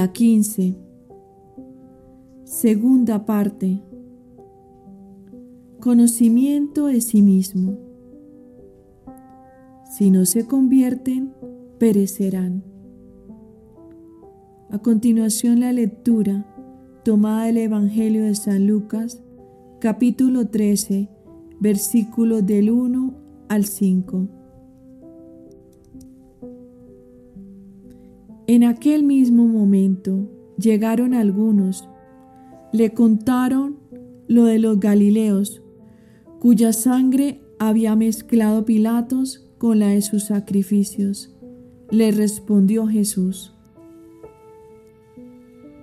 Día 15. Segunda parte. Conocimiento de sí mismo. Si no se convierten, perecerán. A continuación la lectura tomada del Evangelio de San Lucas, capítulo 13, versículos del 1 al 5. En aquel mismo momento llegaron algunos, le contaron lo de los Galileos, cuya sangre había mezclado Pilatos con la de sus sacrificios. Le respondió Jesús,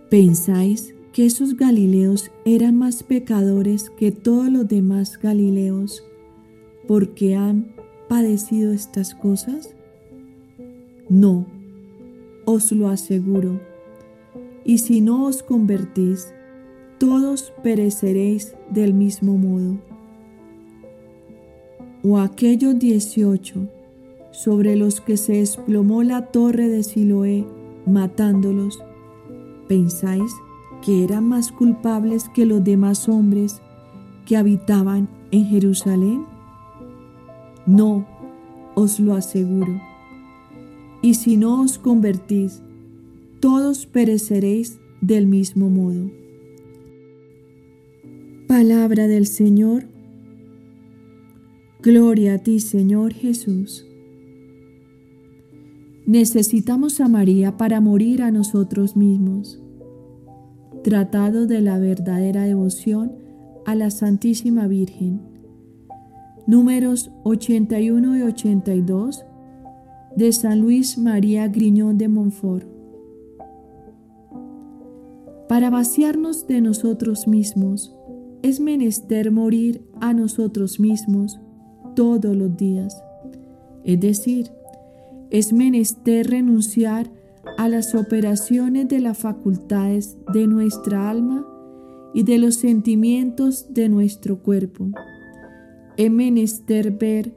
¿pensáis que esos Galileos eran más pecadores que todos los demás Galileos porque han padecido estas cosas? No os lo aseguro. Y si no os convertís, todos pereceréis del mismo modo. O aquellos dieciocho sobre los que se desplomó la torre de Siloé, matándolos, ¿pensáis que eran más culpables que los demás hombres que habitaban en Jerusalén? No, os lo aseguro y si no os convertís, todos pereceréis del mismo modo. Palabra del Señor. Gloria a ti, Señor Jesús. Necesitamos a María para morir a nosotros mismos. Tratado de la verdadera devoción a la Santísima Virgen. Números 81 y 82 de San Luis María Griñón de Montfort. Para vaciarnos de nosotros mismos, es menester morir a nosotros mismos todos los días. Es decir, es menester renunciar a las operaciones de las facultades de nuestra alma y de los sentimientos de nuestro cuerpo. Es menester ver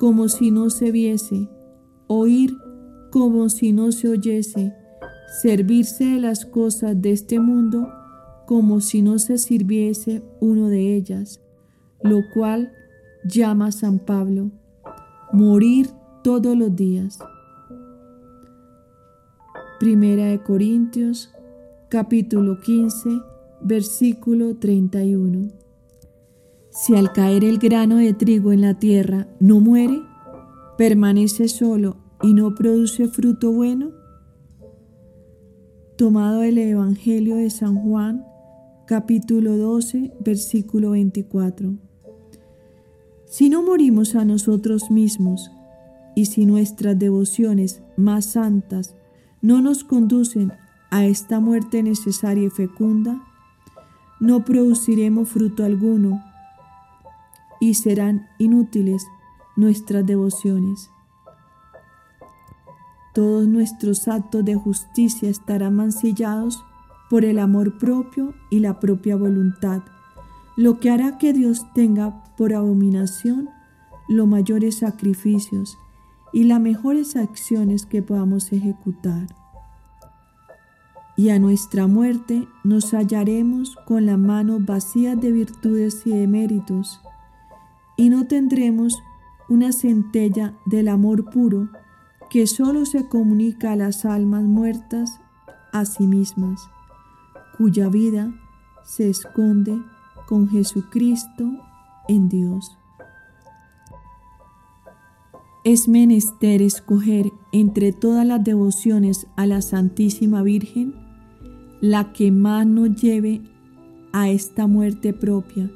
como si no se viese oír como si no se oyese, servirse de las cosas de este mundo como si no se sirviese uno de ellas, lo cual llama San Pablo, morir todos los días. Primera de Corintios, capítulo 15, versículo 31. Si al caer el grano de trigo en la tierra no muere, permanece solo y no produce fruto bueno? Tomado el Evangelio de San Juan, capítulo 12, versículo 24. Si no morimos a nosotros mismos y si nuestras devociones más santas no nos conducen a esta muerte necesaria y fecunda, no produciremos fruto alguno y serán inútiles nuestras devociones. Todos nuestros actos de justicia estarán mancillados por el amor propio y la propia voluntad, lo que hará que Dios tenga por abominación los mayores sacrificios y las mejores acciones que podamos ejecutar. Y a nuestra muerte nos hallaremos con las manos vacías de virtudes y de méritos, y no tendremos una centella del amor puro que solo se comunica a las almas muertas a sí mismas, cuya vida se esconde con Jesucristo en Dios. Es menester escoger entre todas las devociones a la Santísima Virgen la que más nos lleve a esta muerte propia,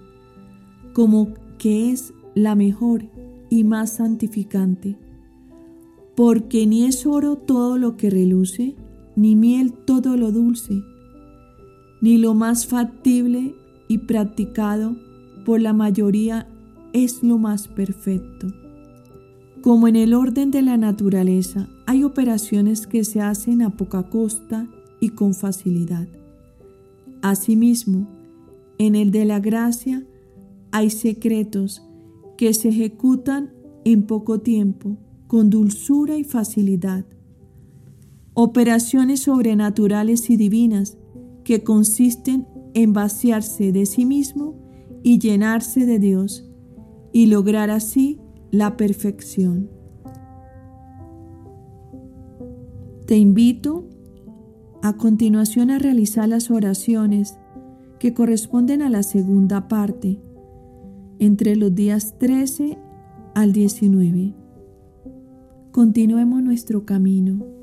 como que es la mejor y más santificante, porque ni es oro todo lo que reluce, ni miel todo lo dulce, ni lo más factible y practicado por la mayoría es lo más perfecto. Como en el orden de la naturaleza hay operaciones que se hacen a poca costa y con facilidad. Asimismo, en el de la gracia hay secretos que se ejecutan en poco tiempo, con dulzura y facilidad. operaciones sobrenaturales y divinas que consisten en vaciarse de sí mismo y llenarse de Dios y lograr así la perfección. Te invito a continuación a realizar las oraciones que corresponden a la segunda parte, entre los días 13 al 19. Continuemos nuestro camino.